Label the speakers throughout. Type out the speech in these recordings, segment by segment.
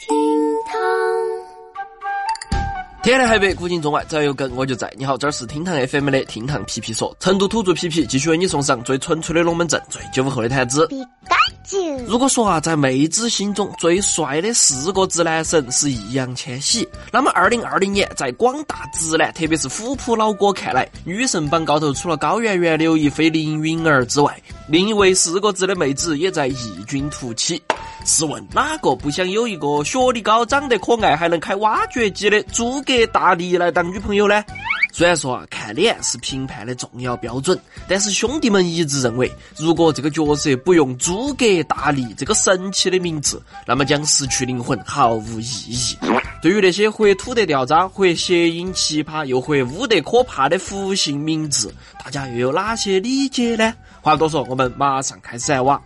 Speaker 1: 厅堂。
Speaker 2: 天南海北，古今中外，只要有梗我就在。你好，这儿是厅堂 FM 的厅堂皮皮说，成都土著皮皮继续为你送上最纯粹的龙门阵，最九五后的谈资。如果说啊，在妹子心中最帅的四个直男神是易烊千玺，那么二零二零年在广大直男，特别是虎扑老哥看来，女神榜高头除了高圆圆、刘亦菲、林允儿之外，另一位四个字的妹子也在异军突起。试问哪个不想有一个学历高、长得可爱、还能开挖掘机的诸葛大力来当女朋友呢？虽然说啊，看脸是评判的重要标准，但是兄弟们一致认为，如果这个角色不用诸葛大力这个神奇的名字，那么将失去灵魂，毫无意义。对于那些或土得掉渣、或谐音奇葩、又或污得可怕的福姓名字，大家又有哪些理解呢？话不多说，我们马上开始来挖。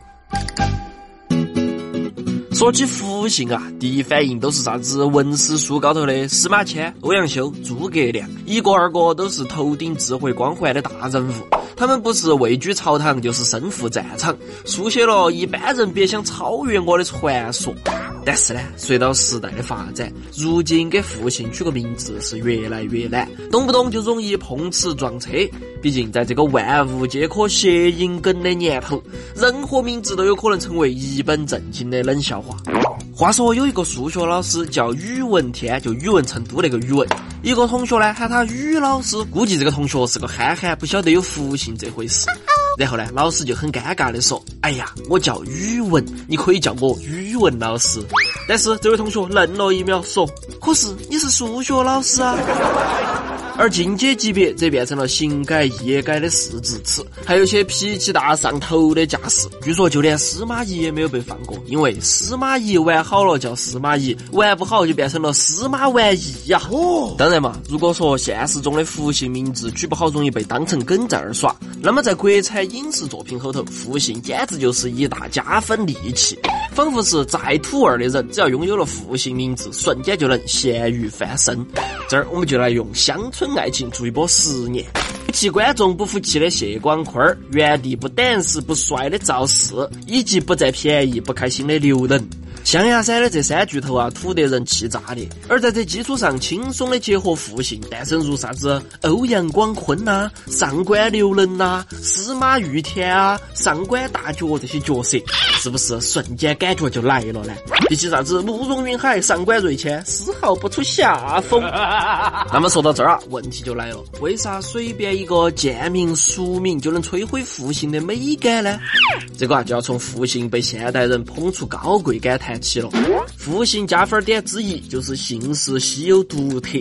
Speaker 2: 说起福姓啊，第一反应都是啥子文史书高头的司马迁、欧阳修、诸葛亮，一个二个都是头顶智慧光环的大人物。他们不是位居朝堂，就是身负战场，书写了一般人别想超越我的传说。但是呢，随着时代的发展，如今给复姓取个名字是越来越难，动不动就容易碰瓷撞车。毕竟在这个万物皆可谐音梗的年头，任何名字都有可能成为一本正经的冷笑话。话说有一个数学老师叫宇文天，就宇文成都那个宇文。一个同学呢喊他宇老师，估计这个同学是个憨憨，不晓得有复姓这回事。然后呢，老师就很尴尬的说：“哎呀，我叫语文，你可以叫我语文老师。”但是这位同学愣了一秒，说：“可是你是数学老师啊。”而进阶级别则变成了行改业改的四字词，还有些脾气大上头的架势。据说就连司马懿也没有被放过，因为司马懿玩好了叫司马懿，玩不好就变成了司马玩意呀。哦，当然嘛，如果说现实中的复姓名字取不好，容易被当成梗在儿耍，那么在国产影视作品后头，复姓简直就是一大加分利器。仿佛是再土味的人，只要拥有了复姓名字，瞬间就能咸鱼翻身。这儿我们就来用乡村爱情做一波实验。其观众不服气的谢广坤儿，原地不等死不帅的赵四，以及不占便宜不开心的刘能。象牙山的这三巨头啊，土得人气炸裂。而在这基础上，轻松的结合复姓，诞生如啥子欧阳广坤呐、上官刘能呐、司马玉田啊、上官大脚这些角色，是不是瞬间感觉就来了呢？比起啥子慕容云海、上官瑞谦，丝毫不出下风。那么说到这儿啊，问题就来了：为啥随便一个贱名俗名就能摧毁复姓的美感呢？这个啊，就要从复姓被现代人捧出高贵感叹叹。起了，复姓加分点之一就是姓氏稀有独特。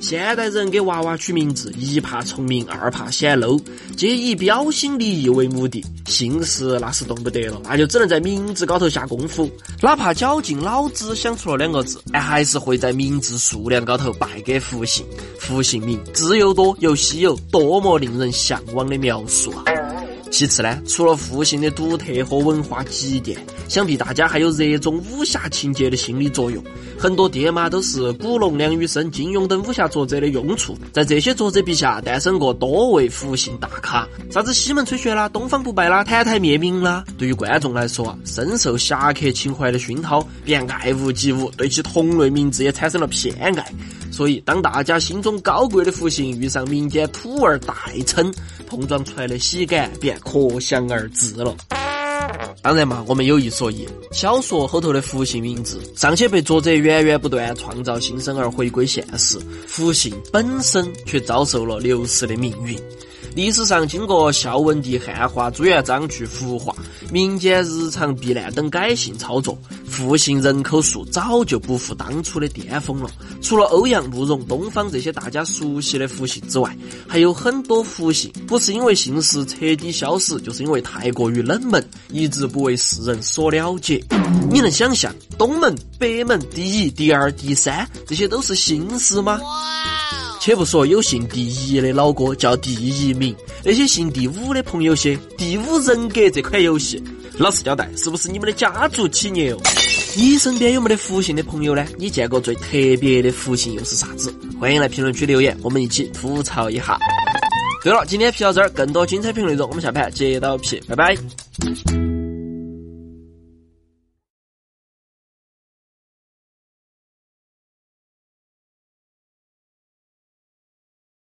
Speaker 2: 现代人给娃娃取名字，一怕重名，二怕显露皆以标新立异为目的。姓氏那是动不得了，那就只能在名字高头下功夫。哪怕绞尽脑汁想出了两个字，但还是会在名字数量高头败给复姓。复姓名字又多又稀有，多么令人向往的描述啊！其次呢，除了复姓的独特和文化积淀，想必大家还有热衷武侠情节的心理作用。很多爹妈都是古龙、梁羽生、金庸等武侠作者的拥簇，在这些作者笔下诞生过多位复姓大咖，啥子西门吹雪啦、东方不败啦、澹台灭命啦。对于观众来说，深受侠客情怀的熏陶，便爱屋及乌，对其同类名字也产生了偏爱。所以，当大家心中高贵的复姓遇上民间土味代称，碰撞出来的喜感便可想而知了。当然嘛，我们有一说一，小说后头的复姓名字尚且被作者源源不断创造新生儿回归现实，复姓本身却遭受了流失的命运。历史上经过孝文帝汉化、朱元璋去胡化、民间日常避难等改姓操作，复姓人口数早就不复当初的巅峰了。除了欧阳、慕容、东方这些大家熟悉的复姓之外，还有很多复姓不是因为姓氏彻底消失，就是因为太过于冷门，一直不为世人所了解。你能想象东门、北门第一、第二、第三这些都是姓氏吗？且不说有姓第一的老哥叫第一名，那些姓第五的朋友些，第五人格这款游戏，老实交代，是不是你们的家族企业哦？你身边有没得福姓的朋友呢？你见过最特别的福姓又是啥子？欢迎来评论区留言，我们一起吐槽一下。对了，今天皮到这儿，更多精彩评论内容，我们下盘接到皮，拜拜。